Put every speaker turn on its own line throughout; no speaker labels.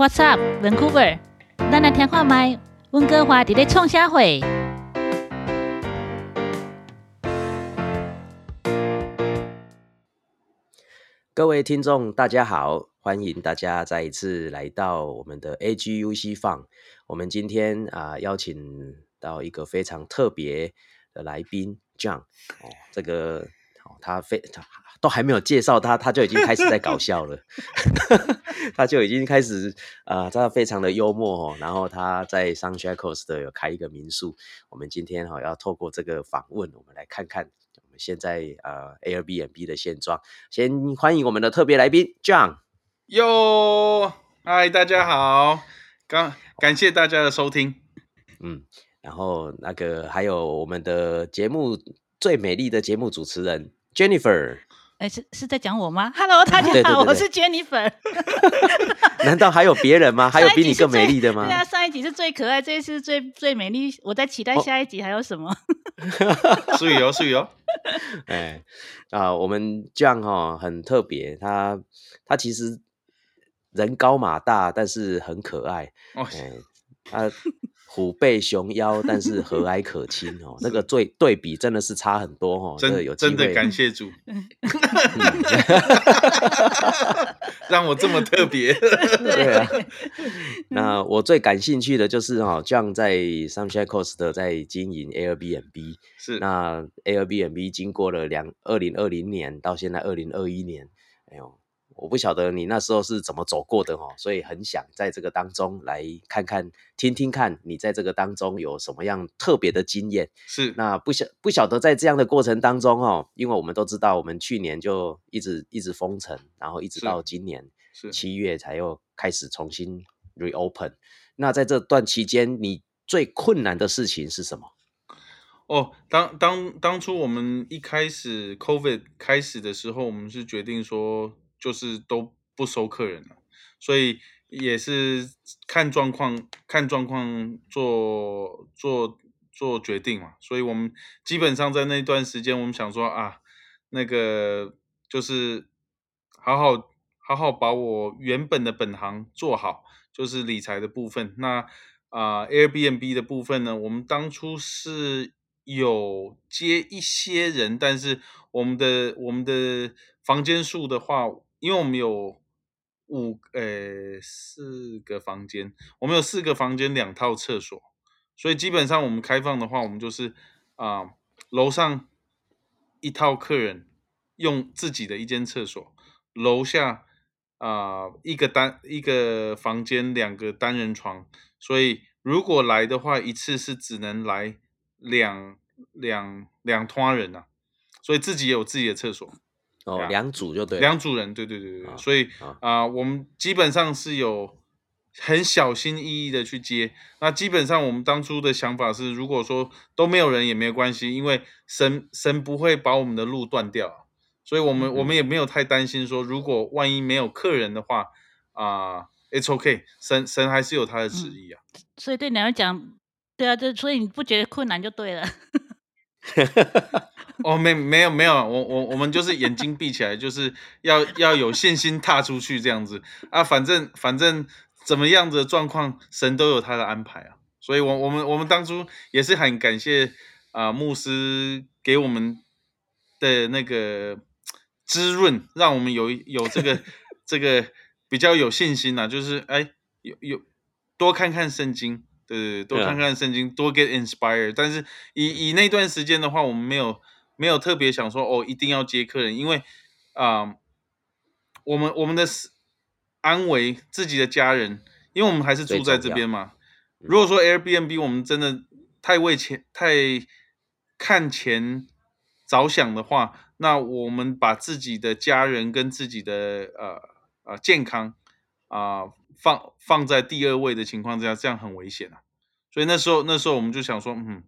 What's up, Vancouver？咱来听看麦，温哥华伫咧创啥会？
各位听众，大家好，欢迎大家再一次来到我们的 AGUC 放。我们今天啊、邀请到一个非常特别的来宾 John 哦，这个哦他非他都还没有介绍他，他就已经开始在搞笑了，他就已经开始啊、他非常的幽默哦。然后他在 Sunshine Coast 有开一个民宿。我们今天哈、要透过这个访问，我们来看看我们现在呃 Airbnb 的现状。先欢迎我们的特别来宾 John。
哟，嗨，大家好，感感谢大家的收听。
嗯，然后那个还有我们的节目最美丽的节目主持人 Jennifer，
哎，是是在讲我吗？Hello，大家好，
对对对对
我是 Jennifer。
难道还有别人吗？还有比你更美丽的吗
对？啊，上一集是最可爱，这一次是最最美丽。我在期待
哦
下一集还有什么？
素友，素友，
哎啊，我们 John 哈、很特别，他他其实人高马大，但是很可爱。
哦，
哎，他虎背熊腰，但是和蔼可亲哦，那个最对比真的是差很多哦。真的有
真真的感谢主，让我这么特别。
对啊，那我最感兴趣的就是哈、这样在 Sunshine Coast 在经营 Airbnb。
是，
那 Airbnb 经过了两二零二零年到现在二零二一年，哎呦，我不晓得你那时候是怎么走过的哦，所以很想在这个当中来看看、听听看你在这个当中有什么样特别的经验。
是，
那不晓不晓得在这样的过程当中哦，因为我们都知道，我们去年就一直一直封城，然后一直到今年七月才又开始重新 reopen。那在这段期间，你最困难的事情是什么？
哦，当当当初我们一开始 COVID 开始的时候，我们是决定说，就是都不收客人了，所以也是看状况，看状况做做做决定嘛。所以我们基本上在那段时间，我们想说啊，那个就是好好好好把我原本的本行做好，就是理财的部分。那啊、Airbnb 的部分呢，我们当初是有接一些人，但是我们的我们的房间数的话，因为我们有五呃四个房间，我们有四个房间两套厕所，所以基本上我们开放的话，我们就是啊、楼上一套客人用自己的一间厕所，楼下啊、一个单一个房间两个单人床，所以如果来的话，一次是只能来两两两团人呐、所以自己也有自己的厕所，
哦，
啊
两组就对。
两组人，对对对对所以
啊
啊、我们基本上是有很小心翼翼的去接。那基本上我们当初的想法是，如果说都没有人也没有关系，因为神神不会把我们的路断掉，所以我们、
嗯
我们也没有太担心说，如果万一没有客人的话啊、i t s okay，神神还是有他的旨意啊。
所以对你来讲，对啊，这所以你不觉得困难就对了。
哦，没没有没有，我我我们就是眼睛闭起来，就是要要有信心踏出去这样子啊。反正反正怎么样的状况，神都有他的安排啊。所以我我们我们当初也是很感谢啊、牧师给我们的那个滋润，让我们有有这个 这个比较有信心呐、就是哎有有多看看圣经，对对对，多看看圣经，多 get inspired。但是以以那段时间的话，我们没有没有特别想说哦，一定要接客人，因为啊、我们我们的安危自己的家人，因为我们还是住在这边嘛。如果说 Airbnb 我们真的太为钱太看钱着想的话，那我们把自己的家人跟自己的呃呃健康啊、放放在第二位的情况之下，这样很危险啊。所以那时候那时候我们就想说，嗯，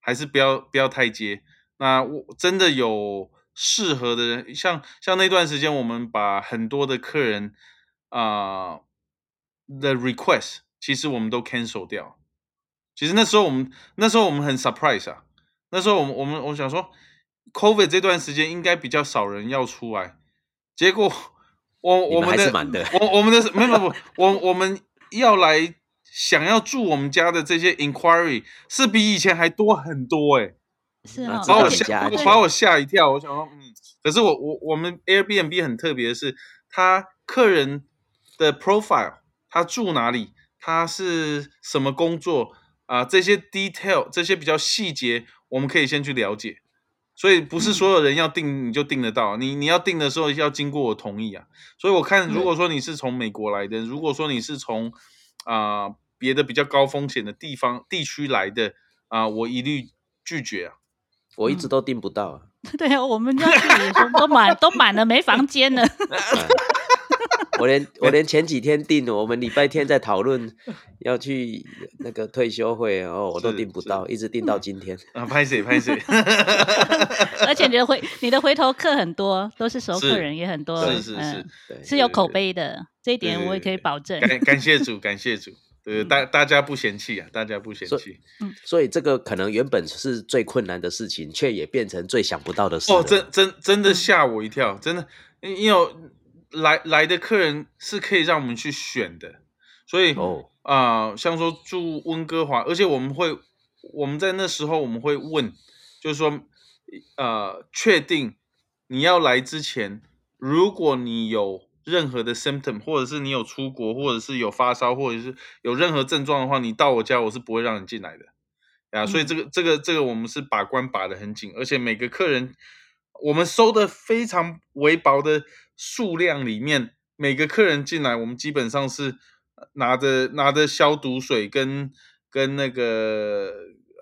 还是不要不要太接。那我真的有适合的人，像像那段时间，我们把很多的客人啊、的 request，其实我们都 cancel 掉。其实那时候我们那时候我们很 surprise 啊，那时候我们我们我想说，COVID 这段时间应该比较少人要出来，结果我我
你们还
的
是满的
我我们的没有没有不，我我们要来想要住我们家的这些 inquiry 是比以前还多很多哎、
是
把我吓把我吓一跳。我想说，嗯，可是我我我们 Airbnb 很特别的是，他客人的 profile，他住哪里，他是什么工作啊、这些 detail 这些比较细节，我们可以先去了解。所以不是所有人要订你就订得到，你你要订的时候要经过我同意啊。所以我看，如果说你是从美国来的，如果说你是从啊、别的比较高风险的地方地区来的啊、我一律拒绝啊。
我一直都订不到啊。
对啊，我们家去也说都满都满了，没房间了。
我连 我连前几天订，我们礼拜天在讨论要去那个退休会，哦，我都订不到，一直订到今天。
啊，拍谁拍谁，
而且你的回你的回头客很多，都是熟客人也很多，
是是是
是有口碑的，这一点我也可以保证。
感感谢主，感谢主，对，
嗯
大大家不嫌弃啊，大家不嫌弃。嗯。
所以这个可能原本是最困难的事情，却也变成最想不到的事
哦，真真真的
嗯
吓我一跳，真的，因因为有来来的客人是可以让我们去选的，所以
哦，
啊、像说住温哥华，而且我们会我们在那时候我们会问，就是说，呃，确定你要来之前，如果你有任何的 symptom，或者是你有出国，或者是有发烧，或者是有任何症状的话，你到我家我是不会让你进来的。啊，所以
嗯
这个这个这个我们是把关把得很紧，而且每个客人我们收的非常微薄的数量里面，每个客人进来，我们基本上是拿着拿着消毒水跟跟那个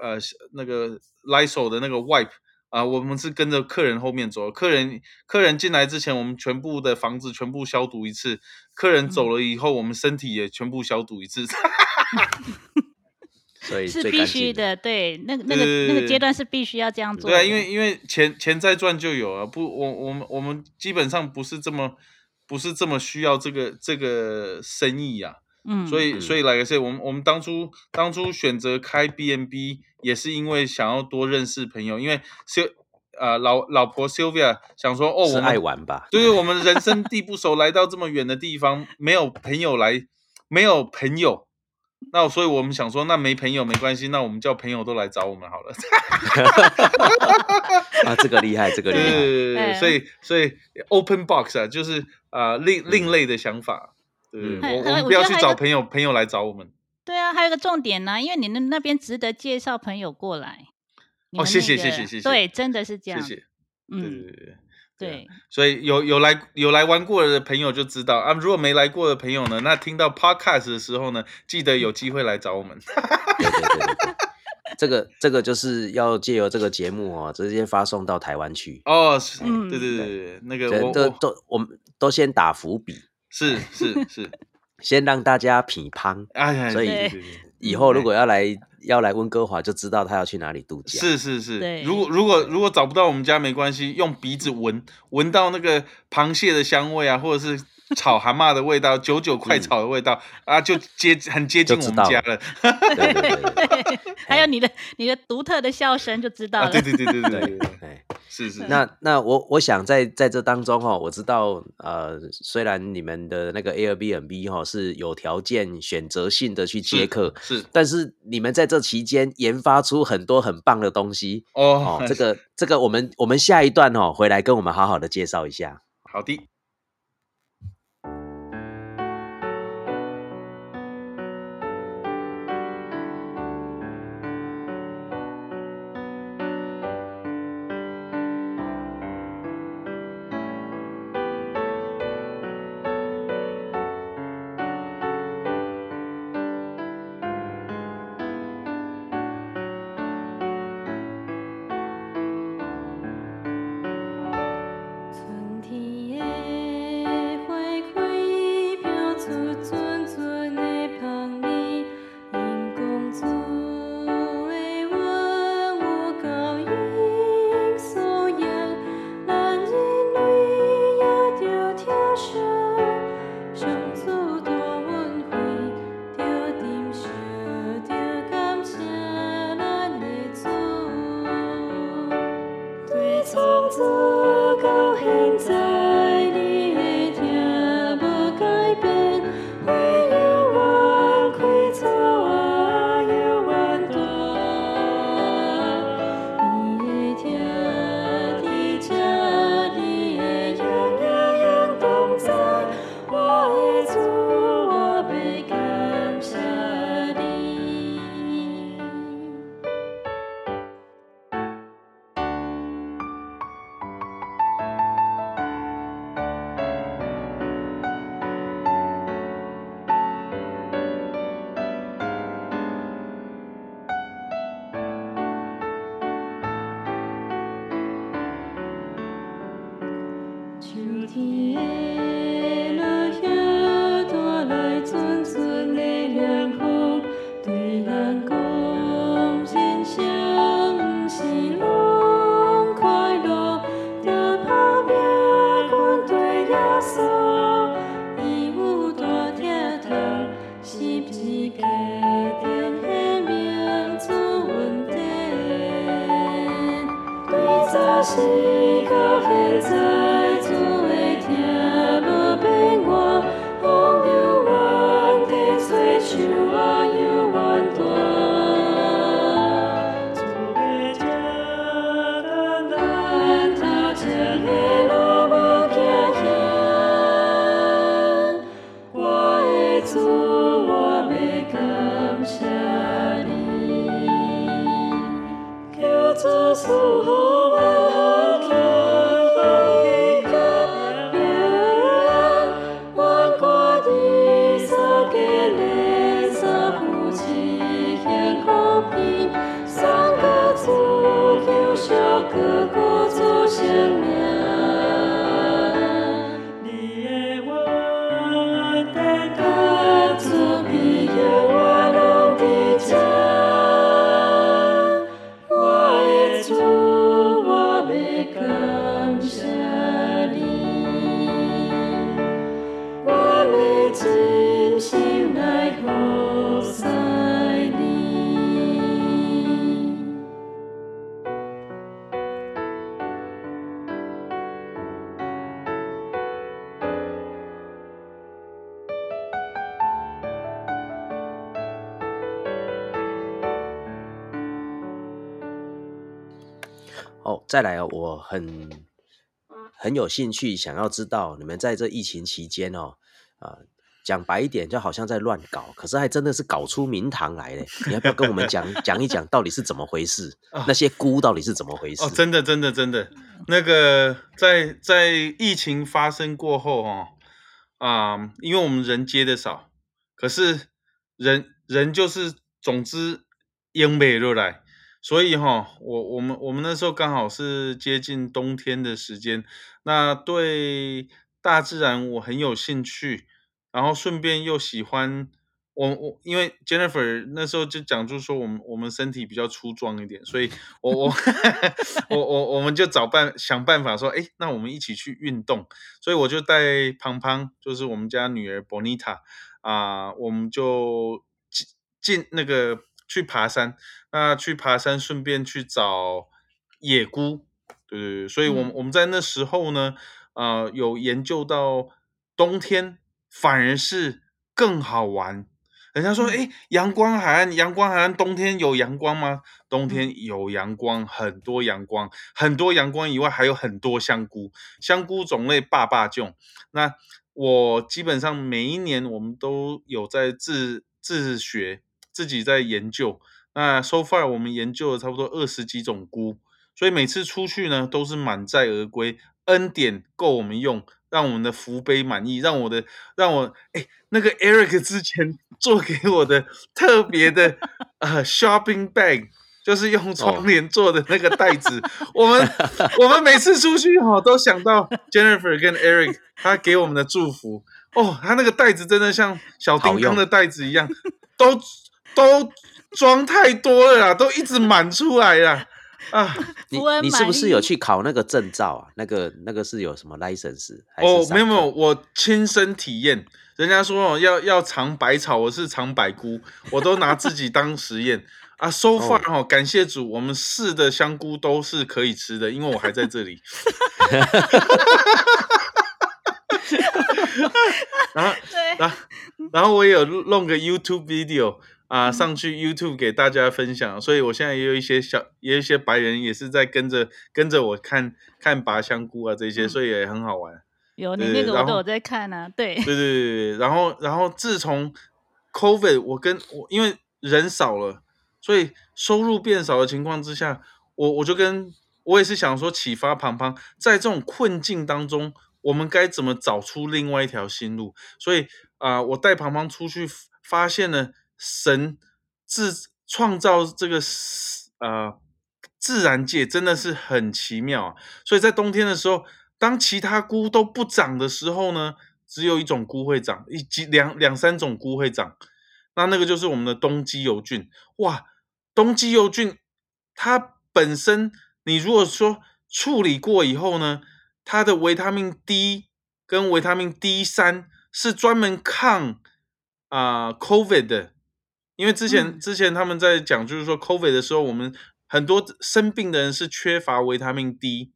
呃那个 Lysol 的那个 wipe 啊、我们是跟着客人后面走。客人客人进来之前，我们全部的房子全部消毒一次；客人走了以后，我们身体也全部消毒一次。
所以
是必。须的，对，那个那个那个阶段是必须要这样做的。
对啊，因为因为钱钱再赚就有啊，不，我我们我们基本上不是这么不是这么需要这个这个生意呀、
嗯，
所以
嗯
所以来个是，我们我们当初当初选择开 B N B 也是因为想要多认识朋友，因为 Sil 呃老老婆 Sylvia 想说哦，
是爱
我们爱
玩吧？
对于我们人生地不熟，来到这么远的地方，没有朋友来，没有朋友。那所以我们想说，那没朋友没关系，那我们叫朋友都来找我们好了。
啊，这个厉害，这个厉害。
对对对所以所以 open box 啊，就是啊、另另类的想法。对，
嗯
我
我
我们不要去找朋友，朋友来找我们。
对啊，还有一个重点呢、因为你那那边值得介绍朋友过来。你
哦谢谢谢谢谢谢
对，真的是这样。
谢谢。对对对。对，所以有有来有来玩过的朋友就知道啊，如果没来过的朋友呢，那听到 podcast 的时候呢，记得有机会来找我们。
对对对对对，这个这个就是要借由这个节目哦，直接发送到台湾去。
哦，是，
嗯
对对对对，那个我
这都
我
都我们都先打伏笔，
是是是，
先让大家品乓。
哎呀，
所以
对对对
以后如果要来要来温哥华，就知道他要去哪里度假。
是是是，如果如果如果找不到我们家没关系，用鼻子闻闻到那个螃蟹的香味啊，或者是 炒蛤蟆的味道，九九快炒的味道啊，就接很接近我们家了。
对对对，
还有你的你的独特的笑声就知道了。
对对对对对对，
哎，
是是。
那那我我想在在这当中哈，我知道呃，虽然你们的那个 Airbnb 哈是有条件选择性的去接客
是，
但是你们在这期间研发出很多很棒的东西
哦。
哦，这个 这个我们我们下一段哦回来跟我们好好的介绍一下。
好的。
再来哦，我很很有兴趣，想要知道你们在这疫情期间哦，啊、讲白一点，就好像在乱搞，可是还真的是搞出名堂来嘞。你要不要跟我们讲讲一讲，到底是怎么回事？
啊
那些菇到底是怎么回事？
哦，真的，真的，真的，那个在在疫情发生过后哦，啊、因为我们人接的少，可是人人就是总之英美落来，所以哈、我我们我们那时候刚好是接近冬天的时间，那对大自然我很有兴趣，然后顺便又喜欢。我我因为 Jennifer 那时候就讲，就是说我们我们身体比较粗壮一点，所以我我 我我我们就找办想办法说，哎，那我们一起去运动，所以我就带胖胖，就是我们家女儿 Bonita 啊、我们就进进那个去爬山，那去爬山顺便去找野菇，对对对，所以我们、
嗯
我们在那时候呢，呃，有研究到冬天反而是更好玩。人家说，
嗯
哎，阳光海岸，阳光海岸，冬天有阳光吗？冬
嗯
天有阳光，很多阳光，很多阳光以外，还有很多香菇，香菇种类霸霸种。那我基本上每一年我们都有在自自学，自己在研究。那 so far 我们研究了差不多二十几种菇，所以每次出去呢都是满载而归，恩典够我们用，让我们的福杯满意，让我的让我哎那个 Eric 之前 做给我的特别的呃 shopping bag。就是用窗帘做的那个袋子，我们我们每次出去哈、都想到 Jennifer 跟 Eric 他给我们的祝福哦，他那个袋子真的像小叮当的袋子一样，都都装太多了啦，都一直满出来啦啊！
你你是不是有去考那个证照啊？那个那个是有什么 license？
哦，没有没有，我亲身体验。人家说哦，要要尝百草，我是尝百菇，我都拿自己当实验 啊。So far 哦，感谢主，我们试的香菇都是可以吃的，因为我还在这里。然后，
对，
然后，然后我也有弄个 YouTube video 啊，上去 YouTube 给大家分享，所以我现在也有一些小，也有一些白人也是在跟着跟着我看看拔香菇啊这些，
嗯
所以也很好玩。
有你那个我都有在看啊，对，
对对对对，然后然后自从 COVID，我跟我因为人少了，所以收入变少的情况之下，我我就跟我也是想说启发庞庞，在这种困境当中，我们该怎么找出另外一条新路？所以啊、我带庞庞出去，发现了神自创造这个呃自然界真的是很奇妙啊！所以在冬天的时候，当其他菇都不长的时候呢，只有一种菇会长，一几两两三种菇会长。那那个就是我们的东基油菌。哇，东基油菌它本身，你如果说处理过以后呢，它的维他命 D 跟维他命 D 三是专门抗啊、COVID 的。因为之前、
嗯
之前他们在讲，就是说 COVID 的时候，我们很多生病的人是缺乏维他命 D。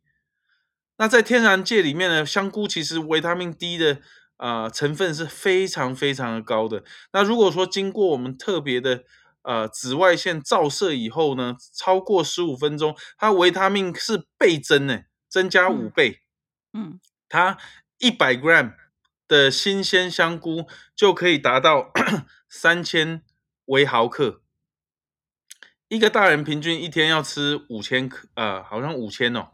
那在天然界里面呢，香菇其实维他命 D 的呃成分是非常非常的高的。那如果说经过我们特别的呃紫外线照射以后呢，超过十五分钟，它维他命是倍增呢，增加五
嗯
倍。
嗯
它一百 gram 的新鲜香菇就可以达到 三千微毫克。一个大人平均一天要吃五千克，呃，好像五千哦，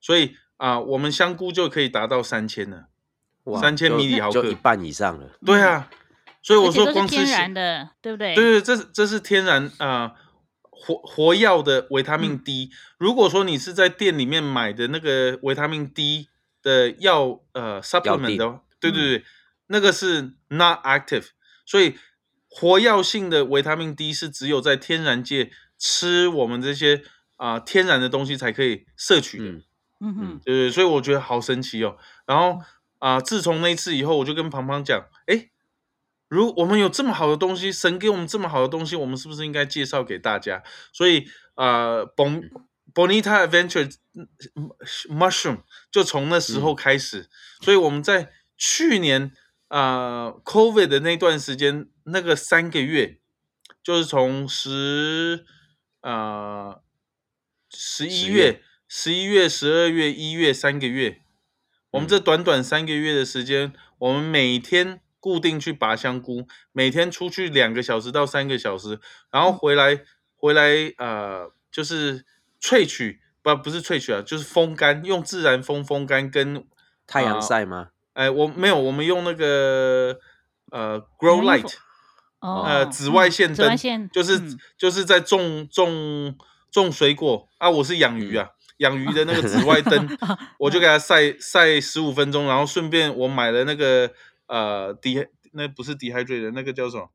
所以啊、我们香菇就可以达到三千了。
哇
3000
就
迷你毫克
就一半以上了。
对啊，所以我说光吃
天然的，对不对？
对对，这是这是天然啊、呃活活药的维他命 D。如果说你是在店里面买的那个维他命 D 的药呃 supplement 的话，对对对，那个是 not active，所以活药性的维他命 D 是只有在天然界吃我们这些啊、天然的东西才可以摄取的。
嗯
嗯哼，
对对，所以我觉得好神奇哦。然后啊、自从那一次以后，我就跟庞庞讲，哎，如我们有这么好的东西，神给我们这么好的东西，我们是不是应该介绍给大家？所以啊、bon Bonita Adventure 嗯 Mushroom 就从那时候开始，所以我们在去年啊、COVID 的那段时间，那个三个月，就是从十呃十一月
月、
十一月、十二月、一月三个月，我们
嗯。
这短短三个月的时间，我们每天固定去拔香菇，每天出去两个小时到三个小时，然后回来回来呃，就是萃取不不是萃取啊，就是风干，用自然风风干跟
太阳
啊
晒吗？
哎，我没有，我们用那个呃 grow light，
哦，
呃紫外线
紫外
灯，
线
就是、
嗯
就是在种种种水果啊，我是养鱼啊，养鱼的那个紫外灯，我就给它晒晒十五分钟，然后顺便我买了那个呃低那不是 dehydrated 那个叫什么？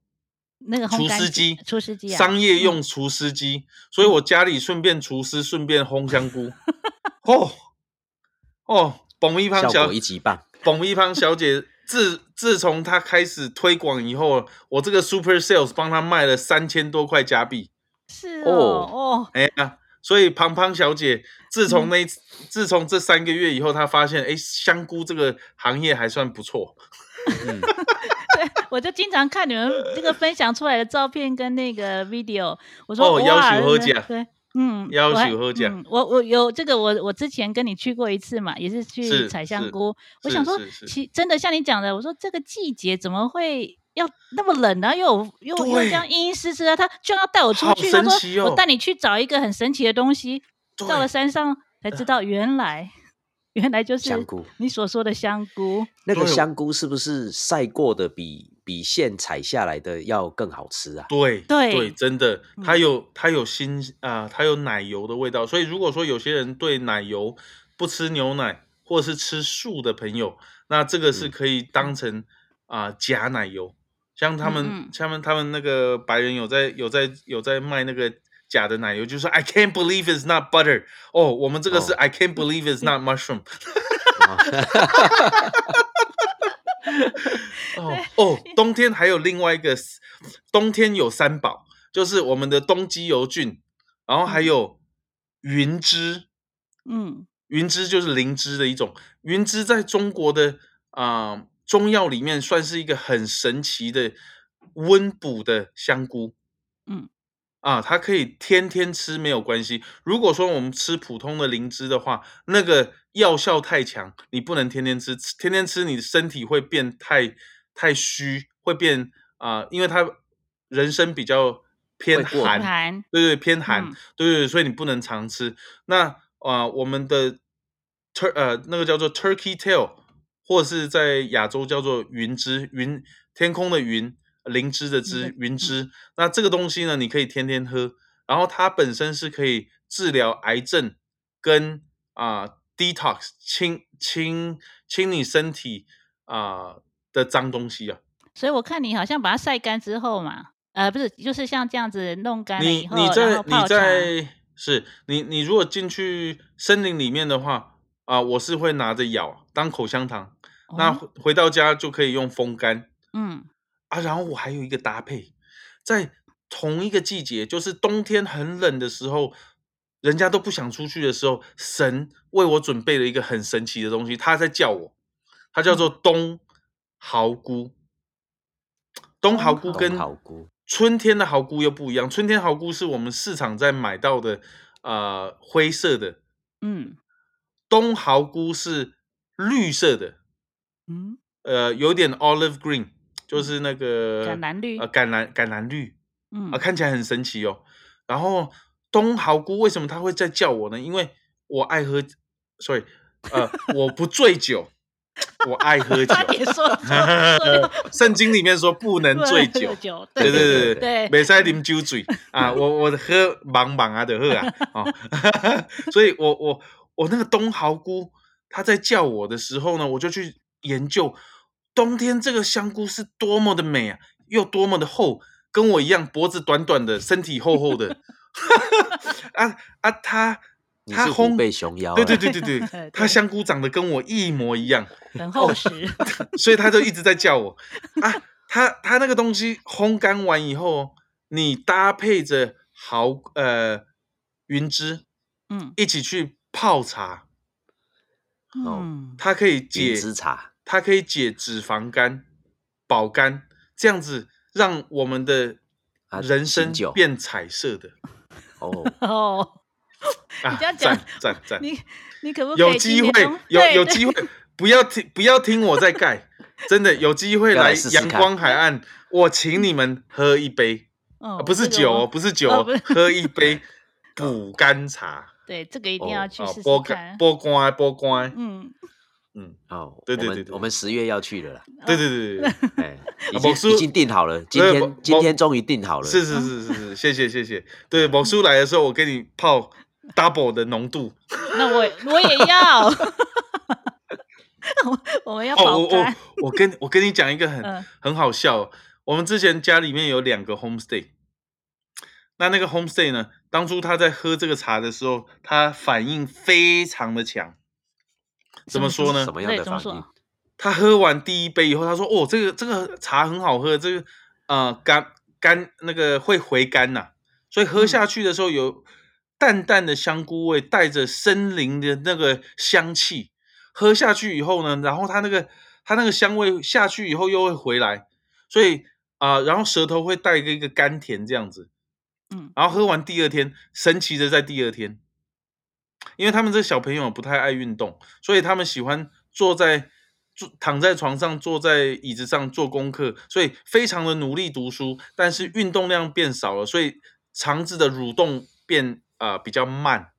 那个烘干
除湿机，
除湿机啊，
商业
嗯
用除湿机，所以我家里顺便除湿，顺便烘香菇。哦哦，彭一 胖
效
小
果一级棒。
胖小姐自自从他开始推广以后，我这个 Super Sales 帮他卖了三千多块加币。
是
哦
哦哦，
哎呀，所以胖胖小姐自
嗯
从那自从这三个月以后，她发现哎，香菇这个行业还算不错。
嗯，
对，我就经常看你们这个分享出来的照片跟那个 video，我说哇，
哦要求喝
真的
假
对。嗯，
要求喝假
嗯我我有这个，我我之前跟你去过一次嘛，也是去采香菇。我想说其真的像你讲的，我说这个季节怎么会要那么冷呢？又有又又
对
这样阴阴湿湿的，他居然要带我出
好
去，他说我带你去找一个很神奇的东西。到了山上才知道，原来原来就是
香菇
你所说的香菇。
那个香菇是不是晒过的比比现采下来的要更好吃啊？
对
对对
真的，
嗯
它有它有新啊、它有奶油的味道。所以如果说有些人对奶油不吃牛奶，或者是吃素的朋友，那这个是
嗯
可以当成啊、假奶油。像他们，
嗯嗯
像他们他们那个白人有在有在有在卖那个假的奶油，就是说 I can't believe it's not butter。哦，我们这个是
哦
I can't believe it's not mushroom。哦哦，冬天还有另外一个，冬天有三宝，就是我们的冬基油菌，然后还有云芝，
嗯
云芝就是灵芝的一种。云芝在中国的啊、中药里面算是一个很神奇的温补的香菇。
嗯
啊，它可以天天吃没有关系。如果说我们吃普通的灵芝的话，那个药效太强，你不能天天吃，天天吃你的身体会变太太虚，会变啊、因为它人参比较偏寒，
寒
对对，偏寒，
嗯
对对对，所以你不能常吃。那啊、我们的 tur 呃那个叫做 turkey tail，或者是在亚洲叫做云芝，云天空的云，灵芝的芝
嗯，
云芝。那这个东西呢，你可以天天喝，然后它本身是可以治疗癌症跟啊、detox 清清清你身体啊、的脏东西啊。
所以我看你好像把它晒干之后嘛，呃，不是，就是像这样子弄干了
你
以后，
你
然
在你。在是你你如果进去森林里面的话啊、我是会拿着咬当口香糖，那回到家就可以用风干
嗯
啊。然后我还有一个搭配，在同一个季节，就是冬天很冷的时候，人家都不想出去的时候，神为我准备了一个很神奇的东西，他在叫我，他叫做
嗯。
冬蚝菇。冬蚝菇跟春天的蚝菇又不一样，春天蚝菇是我们市场在买到的，呃，灰色的，
嗯。
冬蚝菇是绿色的，
嗯，
呃，有点 olive green，就是那个
橄榄绿
呃，橄榄橄榄绿
嗯
啊、看起来很神奇哦。然后冬蚝菇为什么他会在叫我呢？因为我爱喝，sorry，呃，我不醉酒，我爱喝酒。
差点说错
圣经里面说不能醉酒，
酒，
对对对
对
没使啉酒醉啊！我我喝茫茫啊的喝啊，哦，所以我我我那个冬蚝菇，他在叫我的时候呢，我就去研究冬天这个香菇是多么的美啊，又多么的厚，跟我一样脖子短短的，身体厚厚的，啊啊，它
你是
它烘
虎背熊腰啊，
对对对对
对
对，它香菇长得跟我一模一样，
很厚实，
所以他就一直在叫我。啊。他他那个东西烘干完以后，你搭配着蚝呃云芝
嗯。
一起去泡茶，
嗯，
它可以
云
解
之茶，
它可以解脂肪肝、保肝，这样子让我们的
啊
人生变彩色的
哦，
哦，
啊！
你这样讲
赞赞赞！
你你可不可以
有机会有有机会，不要听不要听我在盖，真的有机会
要来
来阳光海岸，我请你们喝一杯。
哦
啊，不是酒哦，不是酒哦喝一杯 补肝茶
对，这个一定要去试，试
波
看
肝。波关波关，
嗯，
嗯，
哦，
对对对对。
我们十月要去了啦，
对对对对对，
哎，已经已经定好了，今天今天终于定好了，
是是是是是，谢谢谢谢。对，某叔来的时候，我给你泡 double 的浓度。
那我我也要，我 我们要
哦，我我，我跟我跟你讲一个很
嗯。
很好笑。哦，我们之前家里面有两个 homestay，那那个 homestay 呢，当初他在喝这个茶的时候，他反应非常的强。怎么说呢
什？么样的反应？
他喝完第一杯以后，他说：“哦，这个这个茶很好喝，这个呃甘甘那个会回甘呐、所以喝下去的时候有淡淡的香菇味，带着森林的那个香气。喝下去以后呢，然后它那个它那个香味下去以后又会回来，所以啊、然后舌头会带一个一个甘甜这样子。
嗯
然后喝完第二天，神奇的在第二天，因为他们这小朋友不太爱运动，所以他们喜欢坐在坐躺在床上，坐在椅子上做功课，所以非常的努力读书，但是运动量变少了，所以肠子的蠕动变呃比较慢，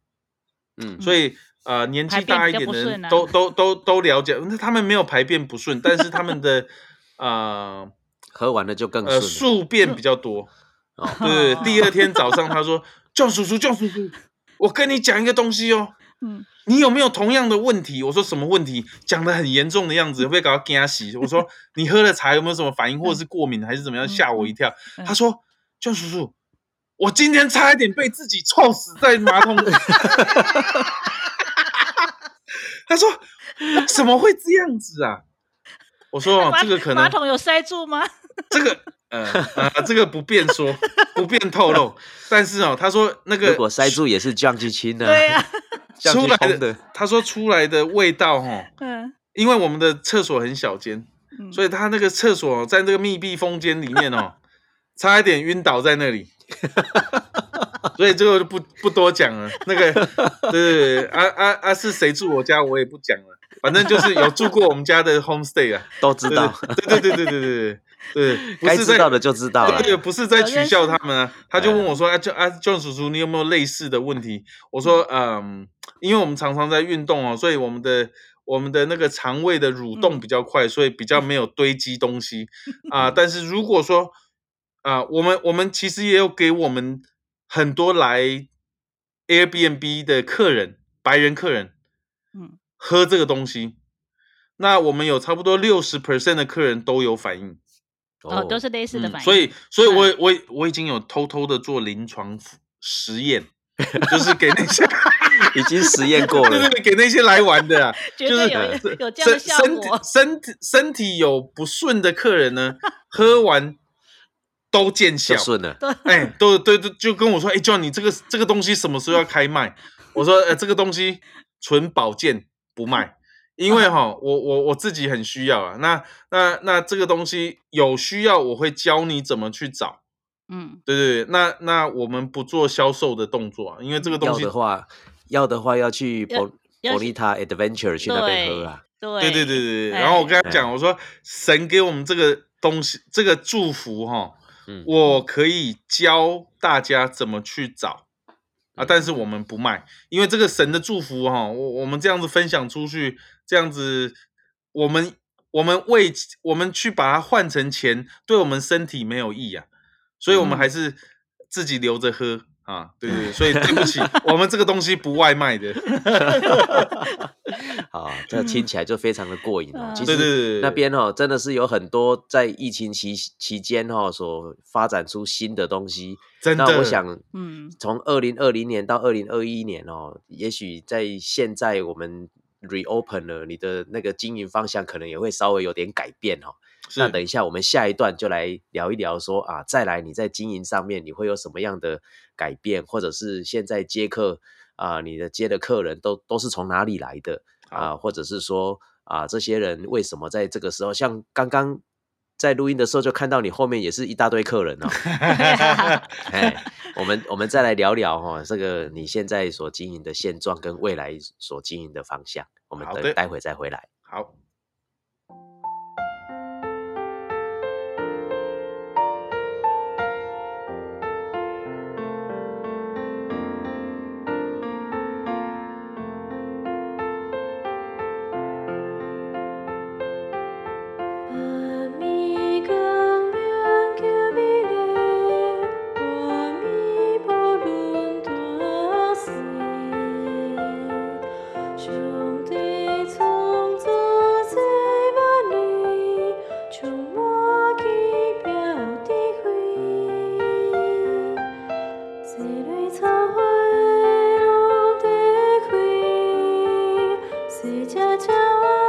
嗯，
所以呃年纪大一点的人都、都都都了解，那他们没有排便不顺，但是他们的呃
喝完了就更了，
宿便比较多。
哦，
对，
对
第二天早上他说：“john 叔叔，john 叔叔，我跟你讲一个东西哦，
嗯，
你有没有同样的问题？”我说：“什么问题？”讲的很严重的样子，会搞到惊喜？我说：“你喝了茶有没有什么反应，或者是过敏还是怎么样？”吓我一跳。
嗯
他说：“john 叔叔，我今天差一点被自己臭死在马桶里。”他说：“怎么会这样子啊？”我说：“哦
马
这个可能
马桶有塞住吗？
这个呃呃，这个不便说，不便透露。但是哦，他说那个
如果塞住也是降去清的，
对呀，
降
出来
的，
他说出来的味道哈、
嗯
因为我们的厕所很小间，
嗯，
所以他那个厕所在那个密闭空间里面哦，差一点晕倒在那里。所以这个就不不多讲了。那个，对对对，啊啊啊，是谁住我家我也不讲了。反正就是有住过我们家的 homestay 啊，
都知道，
对对对对对对对 对，不
该
是在
知道的就知道了
对。不是在取笑他们啊，他就问我
嗯
说：“啊，就啊，John 叔叔，你有没有类似的问题？”我说：“嗯，因为我们常常在运动哦，所以我们的我们的那个肠胃的蠕动
嗯
比较快，所以比较没有堆积东西 啊。但是如果说啊，我们我们其实也有给我们很多来 Airbnb 的客人，白人客人，
嗯
喝这个东西，那我们有差不多六十 percent 的客人都有反应，
哦，都是类似的
嗯，
反应。
所以所以
嗯
我我我已经有偷偷的做临床实验，就是给那些
已经实验过了，
对对对，给那些来玩的啊，就是
有有这样的效
身身体
果。
身体身体有不顺的客人呢，喝完都见效
就，顺了。
哎，都对对，就跟我说，哎，John，你这个这个东西什么时候要开卖？我说，呃，这个东西纯保健不卖，因为 哈，我我我自己很需要啊。那那那这个东西有需要，我会教你怎么去找。
嗯，
对对对，那那我们不做销售的动作啊，因为这个东
要
西
的话，要的话要去
要
Bon
要去
Bonita Adventure 去那边喝啊。
对
对对对对然后我跟他讲，我说神给我们这个东西，这个祝福哈，
嗯
我可以教大家怎么去找啊，
嗯
但是我们不卖，因为这个神的祝福哈，我我们这样子分享出去，这样子我们我们为我们去把它换成钱，对我们身体没有益啊，所以我们
嗯
还是自己留着喝。啊，对对对，所以对不起，我们这个东西不外卖的。
啊，这听起来就非常的过瘾哦。
嗯
其实那边哦，真的是有很多在疫情期期间哦所发展出新的东西。
真的，
那我想，
嗯
从二零二零年到二零二一年哦，也许在现在我们 reopen 了，你的那个经营方向可能也会稍微有点改变哦。
是
那等一下，我们下一段就来聊一聊说啊，再来你在经营上面你会有什么样的改变，或者是现在接客啊，你的接的客人都都是从哪里来的啊，或者是说啊，这些人为什么在这个时候，像刚刚在录音的时候就看到你后面也是一大堆客人哦，哎，我们我们再来聊聊哈、哦，这个你现在所经营的现状跟未来所经营的方向，我们等待会再回来。
好。
细只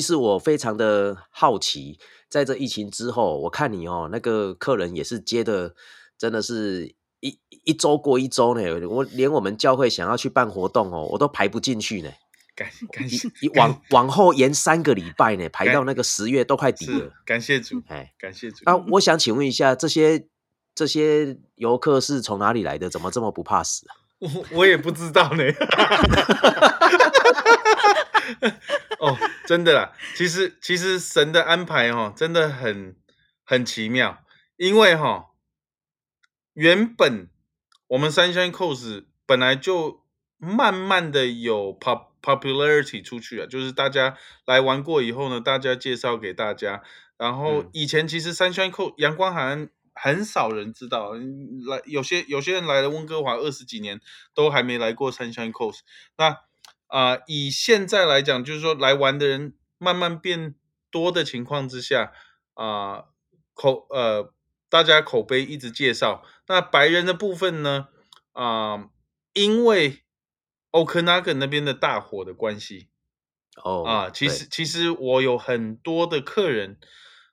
其实我非常的好奇，在这疫情之后，我看你哦，那个客人也是接的，真的是一一周过一周呢。我连我们教会想要去办活动哦，我都排不进去呢。
感感谢
一一往往后延三个礼拜呢，排到那个十月都快底了。
感谢主，
哎，
感谢主。
啊，我想请问一下，这些这些游客是从哪里来的？怎么这么不怕死啊？
我我也不知道呢。哦，真的啦，其实其实神的安排哈、哦，真的很很奇妙，因为哈、哦，原本我们 Sunshine Coast 本来就慢慢的有 pop popularity 出去啊，就是大家来玩过以后呢，大家介绍给大家，然后
嗯。
以前其实 Sunshine Coast 阳光海岸很少人知道，嗯来有些有些人来了温哥华二十几年都还没来过 Sunshine Coast。那啊、以现在来讲，就是说来玩的人慢慢变多的情况之下，啊、口呃大家口碑一直介绍。那白人的部分呢，啊、因为 Okanagan 那边的大火的关系，
哦
啊，其
对
实其实我有很多的客人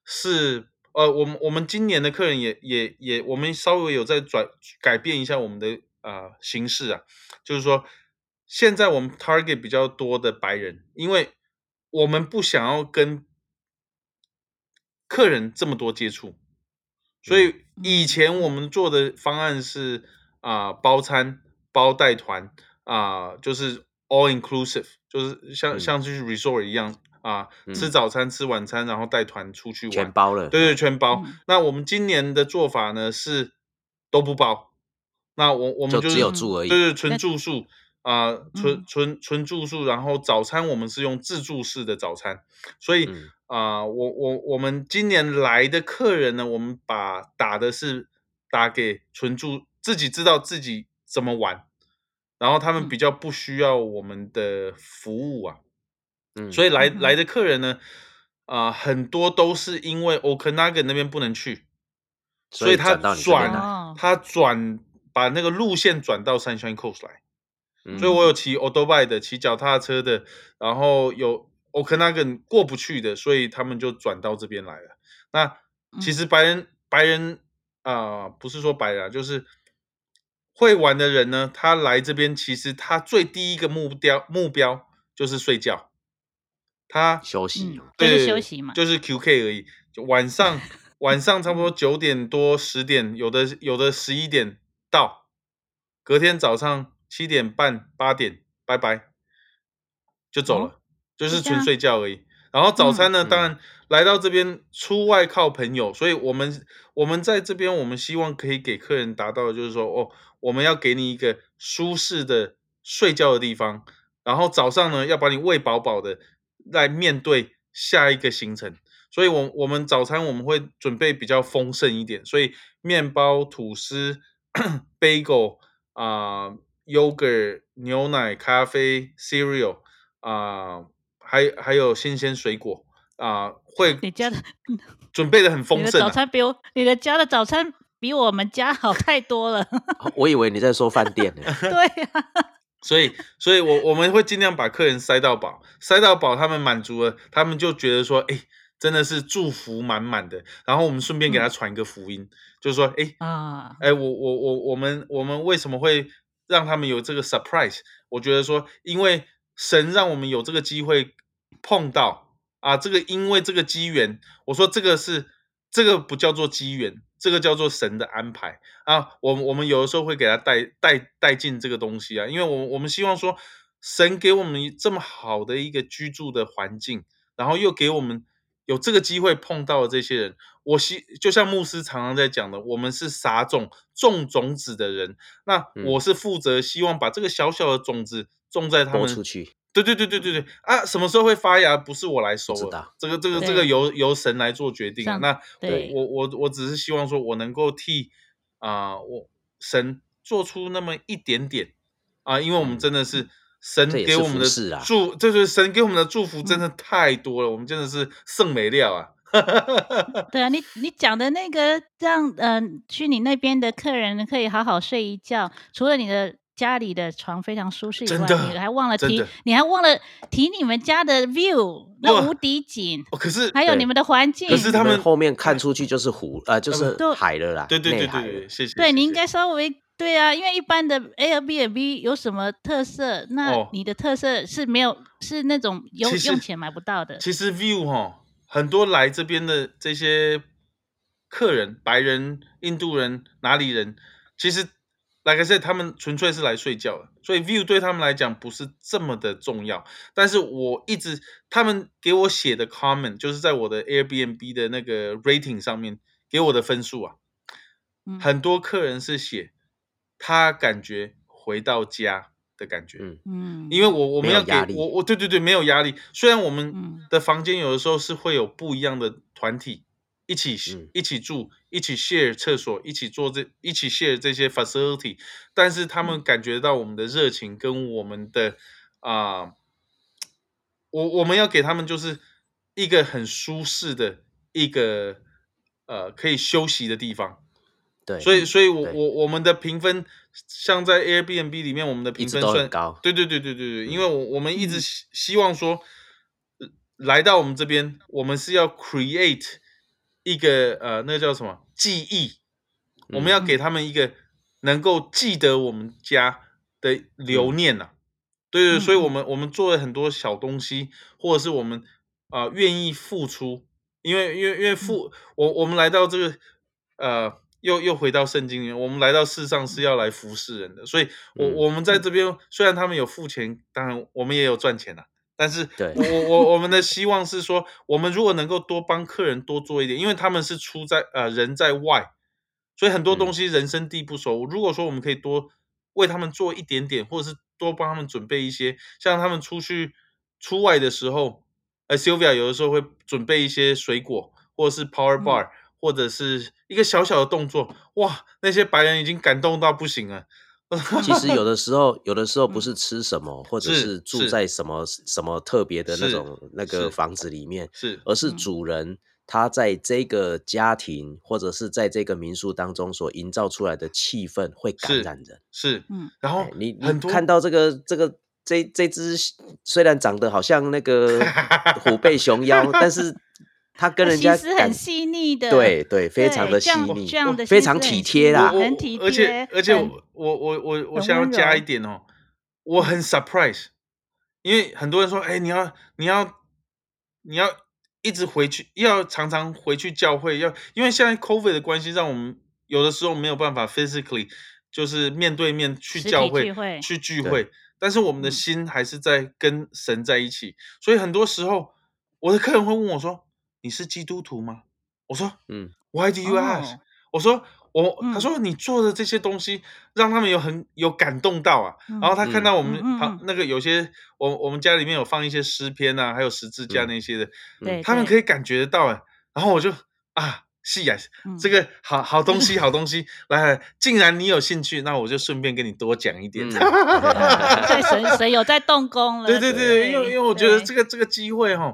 是，呃，我们我们今年的客人也也也，我们稍微有在转改变一下我们的啊、形式啊，就是说，现在我们 target 比较多的白人，因为我们不想要跟客人这么多接触，所以以前我们做的方案是啊、包餐包带团啊、就是 all inclusive，就是像、
嗯。
像去 resort 一样啊、吃
嗯。
早餐吃晚餐，然后带团出去玩，
全包了。
对对，全包。
嗯。
那我们今年的做法呢是都不包，那我我们
就是只有住而已
对对，纯住宿啊、纯
嗯。
纯纯住宿，然后早餐我们是用自助式的早餐，所以
嗯。
啊、我我我们今年来的客人呢，我们把打的是打给纯住，自己知道自己怎么玩，然后他们
嗯。
比较不需要我们的服务啊，
嗯，
所以来、来的客人呢，啊、很多都是因为 Okanagan 那边不能去，
所
所以他
转
他转把那个路线转到 Sunshine Coast 来，
嗯
所以我有骑 o d o b i 的，骑脚踏车的，然后有 Okanagan 过不去的，所以他们就转到这边来了。那其
嗯
实白人、白人啊、不是说白人啊，就是会玩的人呢，他来这边其实他最第一个目标目标就是睡觉，他
休息
嗯
哦，
就是
对
休息嘛
就是 QK 而已。就晚上 晚上差不多九点多十点，有的有的十一点到，隔天早上七点半八点拜拜就走了，
哦
就是纯睡觉而已。然后早餐呢，
嗯
当然来到这边出外靠朋友，所以我们我们在这边，我们希望可以给客人达到的就是说，哦，我们要给你一个舒适的睡觉的地方，然后早上呢要把你喂饱饱的，来面对下一个行程。所以我，我们早餐我们会准备比较丰盛一点，所以面包、吐司、bagel 啊、yogurt、牛奶、咖啡、cereal 啊、还还有新鲜水果啊、会
你家的
准备 的很丰盛、啊。
早餐比我你的家的早餐比我们家好太多了。
哦我以为你在说饭店呢。
对呀、
所以，所以我我们会尽量把客人塞到饱，塞到饱，他们满足了，他们就觉得说，哎，真的是祝福满满的。然后我们顺便给他传一个福音，就是说，哎，
啊，
哎，我我我我们我们为什么会让他们有这个 surprise？我觉得说，因为神让我们有这个机会碰到啊，这个因为这个机缘，我说这个是这个不叫做机缘，这个叫做神的安排啊。我我们有的时候会给他带带带进这个东西啊，因为我我们希望说，神给我们这么好的一个居住的环境，然后又给我们有这个机会碰到的这些人，我希就像牧师常常在讲的，我们是撒种种种子的人，那
嗯。
我是负责希望把这个小小的种子种在他们
播出去，
对对对对对对。啊！什么时候会发芽，不是我来收了
不知道，
这个这个这个由由神来做决定那
对
我我我我只是希望说，我能够替啊、我神做出那么一点点。啊，因为我们
嗯
真的是神给我们的祝，这就是神给我们的祝福，
嗯
真的太多了，我们真的是圣美料啊！
对啊，你你讲的那个让嗯、呃去你那边的客人可以好好睡一觉，除了你的家里的床非常舒适以外，你还忘了提，你还忘了提你们家的 view 那
哇
无敌景，
哦，可是
对
还有你们的环境。
你
可是他们
后面看出去就是湖，呃，就是海了啦，
对对对
内海了
对对，谢谢。
对你应该稍微对啊，因为一般的 Airbnb 有什么特色？那
哦
你的特色是没有，是那种用用钱买不到的。
其实 view 哈，很多来这边的这些客人，白人、印度人、哪里人，其实 like I said，他们纯粹是来睡觉的，所以 view 对他们来讲不是这么的重要。但是我一直他们给我写的 comment，就是在我的 Airbnb 的那个 rating 上面给我的分数啊，
嗯
很多客人是写他感觉回到家的感觉。
嗯。
嗯，
因为我我们要给
没有压力
我我对对对没有压力，虽然我们
嗯。
的房间有的时候是会有不一样的团体一起、
嗯。
一起住，一起 share 厕所，一起做这一起 share 这些 facility，但是他
嗯。
们感觉到我们的热情跟我们的啊、我我们要给他们就是一个很舒适的一个呃可以休息的地方。
对，
所以，所以我我我们的评分，像在 Airbnb 里面，我们的评分算
很高。
对对对对对对，因为我我们一直
嗯。
希希望说，呃来到我们这边，我们是要 create 一个呃，那个叫什么记忆，我们要给他们一个能够记得我们家的留念呐、对对，
嗯
所以我们我们做了很多小东西，或者是我们啊、愿意付出，因为因为因为付我我们来到这个呃。又又回到圣经里面，我们来到世上是要来服侍人的，所以我
嗯
我们在这边虽然他们有付钱，当然我们也有赚钱啦，但是
对
我我我我们的希望是说，我们如果能够多帮客人多做一点，因为他们是出在呃人在外，所以很多东
嗯。
西人生地不熟。如果说我们可以多为他们做一点点，或者是多帮他们准备一些，像他们出去出外的时候，呃，Sylvia 有的时候会准备一些水果，或者是 Power
嗯。
Bar，、或者是一个小小的动作，哇，那些白人已经感动到不行了。
其实有的时候，有的时候不
嗯
是吃什么，或者
是
是住在什么什么特别的那
是
种那
是
个房子里面，
是
而是
嗯
主人他在这个家庭或者是在这个民宿当中所营造出来的气氛会感染人。
是，
嗯
然后
哎你你
很多
看到这个这个这这只虽然长得好像那个 虎背熊腰，但是它跟人
心
家感
思很细腻的，
对对非常的细腻
这样的
非常体贴啦。
很体贴
而且而且我我我我想要加一点哦，我很 surprise，因为很多人说，哎，你要你要你要一直回去，要常常回去教会，要因为现在 COVID 的关系，让我们有的时候没有办法 physically 就是面对面去教会
聚会
去聚会，但是我们的
嗯。
心还是在跟神在一起，所以很多时候我的客人会问我说：“你是基督徒吗？”我说
嗯
：“Why do you ask？”
哦
我说我，他
嗯
说你做的这些东西让他们有很有感动到啊。
嗯
然后他看到我们旁那个有些我我们家里面有放一些诗篇啊，还有十字架
嗯
那些的，
对，
他们可以感觉得到哎。然后我就啊，是呀，
嗯
这个好好东西，好东西，来来，既然你有兴趣，那我就顺便跟你多讲一点。
嗯
对神神有在动工了，
对对对，因为因为我觉得
对
这个这个机会哈，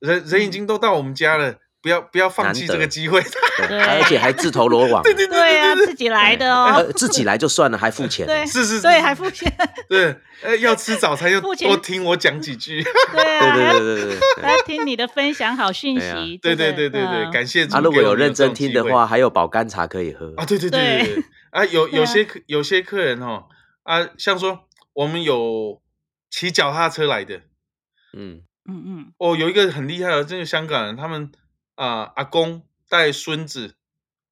人人已
嗯。
经都到我们家了，不要不要放弃这个机会。
对
而且还自投罗网，
对对
对啊，自己来的哦，
呃，自己来就算了，还付钱哦，
对，
是是，
所以
是
还付钱，
对，呃，要吃早餐就
付钱
多听我讲几句。
对
对
要
对对对对
还要听你的分享好讯息，
对
这个
对对对对，
嗯。
感谢主
啊，如果有认真听的话，还有保肝茶可以喝
啊，对对对
对
对对。啊，有有些客有些客人哦啊，像说我们有骑脚踏车来的
嗯
嗯嗯，
哦，有一个很厉害的，这个香港人，他们啊阿公带孙子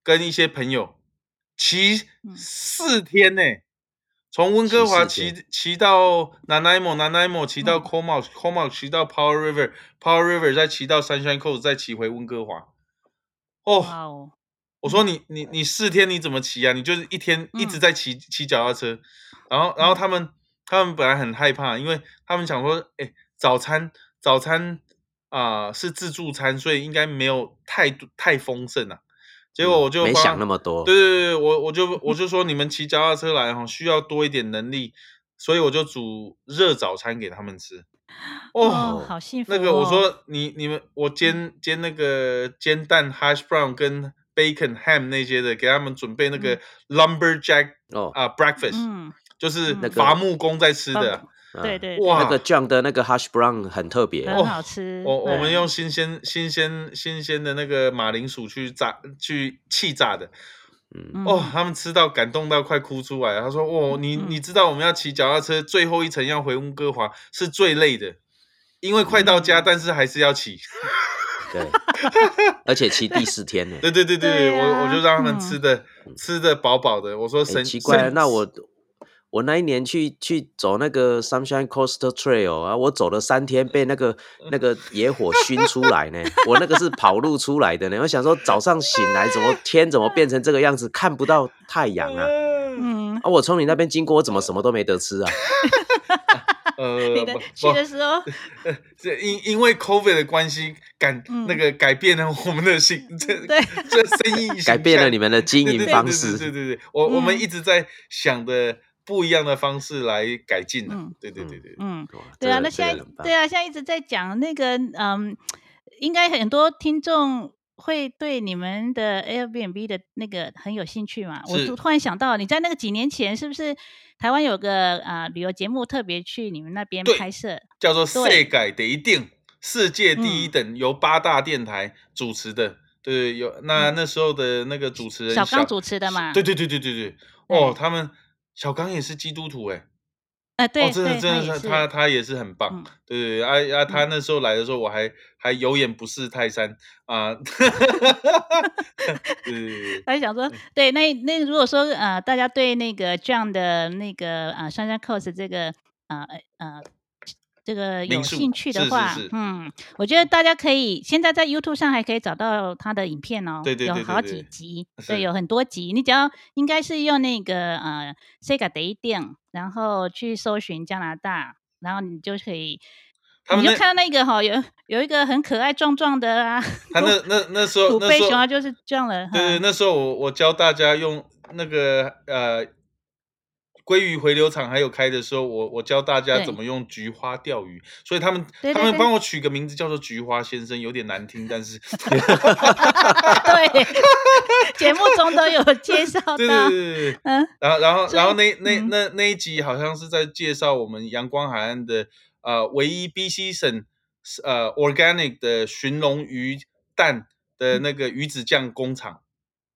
跟一些朋友骑
嗯。
四天呢。从温哥华
骑四
骑骑到 Nanaimo，Nanaimo 骑到
嗯。
Comox，Comox 骑到 Power River，Power River 再骑到 Sunshine Coast，再骑回温哥华。哦，
哇哦，
我说你你你四天你怎么骑啊？你就是一天一直
嗯。
在骑骑脚踏车，然后然后他们他们本来很害怕，因为他们想说，哎，早餐早餐啊、是自助餐，所以应该没有太多太丰盛啊。结果我就
嗯没想那么多，
对对对，我我就我就说你们骑脚踏车来哈，需要多一点能力，所以我就煮热早餐给他们吃。哦，
哦，好幸福哦。
那个我说你你们我煎煎那个煎蛋 hash brown 跟 bacon ham 那些的，给他们准备那个 lumberjack
哦，
啊 breakfast，
嗯，
就是伐木工在吃的。
啊
对对，
哇
那个 John 的那个 Hash Brown 很特别，
很好吃。
我我们
嗯
用新鲜、新鲜、新鲜的那个马铃薯去炸、去气炸的。
嗯，
嗯
哦，他们吃到感动到快哭出来。他说：“哦，你
嗯
你知道我们要骑脚踏车最后一程要回温哥华是最累的，因为快到家，
嗯
但是还是要骑。
对，而且骑第四天呢，
对对对对，我我就让他们
嗯
吃的、吃的饱饱的。我说
哎
神
奇怪那我我那一年去去走那个 Sunshine Coast Trail 啊，我走了三天，被那个那个野火熏出来呢。我那个是跑路出来的呢。我想说早上醒来，怎么天怎么变成这个样子，看不到太阳啊？
嗯，
啊，我从你那边经过，我怎么什么都没得吃啊？
呃
你的
不
去的时候，
这因因为 COVID 的关系，改、
嗯
那个改变了我们的形这
对
这生意
改变了你
们
们的经营方式。
对对对对对，我、我们
嗯
一直在想的不一样的方式来改进的、
嗯
对对对对，
嗯，对啊，那现在对啊，现在一直在讲那个，嗯，应该很多听众会对你们的 Airbnb 的那个很有兴趣嘛。我
是
突突然想到，你在那个几年前是不是台湾有个啊、旅游节目特别去你们那边拍摄？
叫做
对
世改得一定世界第一
嗯
等，由八大电台主持的。对，有那
嗯
那时候的那个主持人
小刚主持的嘛？
对对对对对对，哦，他们小刚也是基督徒哎，
哎、对
哦，真的，真的是
他也是
他他也是很棒，
嗯
对对对，啊啊，他那时候来的时候，我还还有眼不识泰山啊，对对对
他就想说，对，那那如果说呃，大家对那个这样的那个啊山山 cos 这个呃呃这个有兴趣的
是是
话，
是
嗯，我觉得大家可以现在在 YouTube 上还可以找到他的影片哦，
对对对
有好几集，对，有很多集，你只要应该是用那个呃 Sega Day 店，然后去搜寻加拿大，然后你就可以。
他们
你就看到那个哈、有有一个很可爱壮壮的啊，
他那那那时候
土
那时候
贝熊啊，就是这样了。
对对，那时候我我教大家用那个呃鲑鱼回流场还有开的时候，我我教大家怎么用菊花钓鱼，所以他们他们帮我取个名字叫做菊花先生，有点难听，但是
对，节目中都有介绍到。
对对对对对。
嗯，
然后，然后，然后那那
嗯。
那那一集好像是在介绍我们阳光海岸的呃唯一 BC 省呃 organic 的寻龙鱼蛋的那个鱼子酱工厂，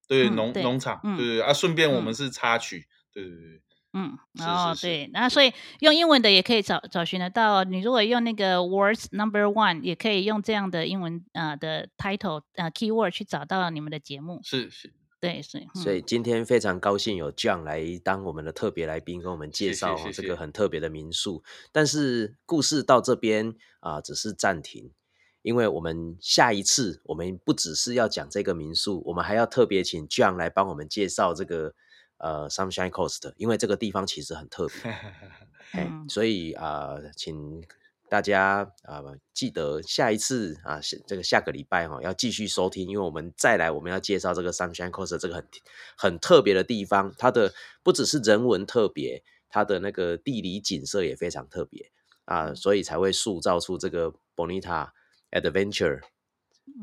对农农场，
嗯
对对对啊，顺便我们
嗯
是插曲，对对对，
嗯，哦对，那所以用英文的也可以找找寻得到哦。你如果用那个 words number one，也可以用这样的英文呃的 title 呃 keyword 去找到你们的节目。
是是，
对，是。嗯
所以今天非常高兴有 John 来当我们的特别来宾，跟我们介绍、这个很特别的民宿。但是故事到这边啊、只是暂停，因为我们下一次我们不只是要讲这个民宿，我们还要特别请 John 来帮我们介绍这个呃 Sunshine Coast，因为这个地方其实很特别。所以啊、请大家啊、记得下一次啊，下这个下个礼拜哈、要继续收听，因为我们再来我们要介绍这个 Sunshine Coast 这个很很特别的地方，它的不只是人文特别，它的那个地理景色也非常特别啊，所以才会塑造出这个 Bonita Adventure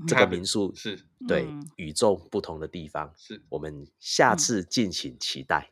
这个民宿
是
对、
嗯。
与众不同的地方，
是，
我们下
嗯。
次敬请期待。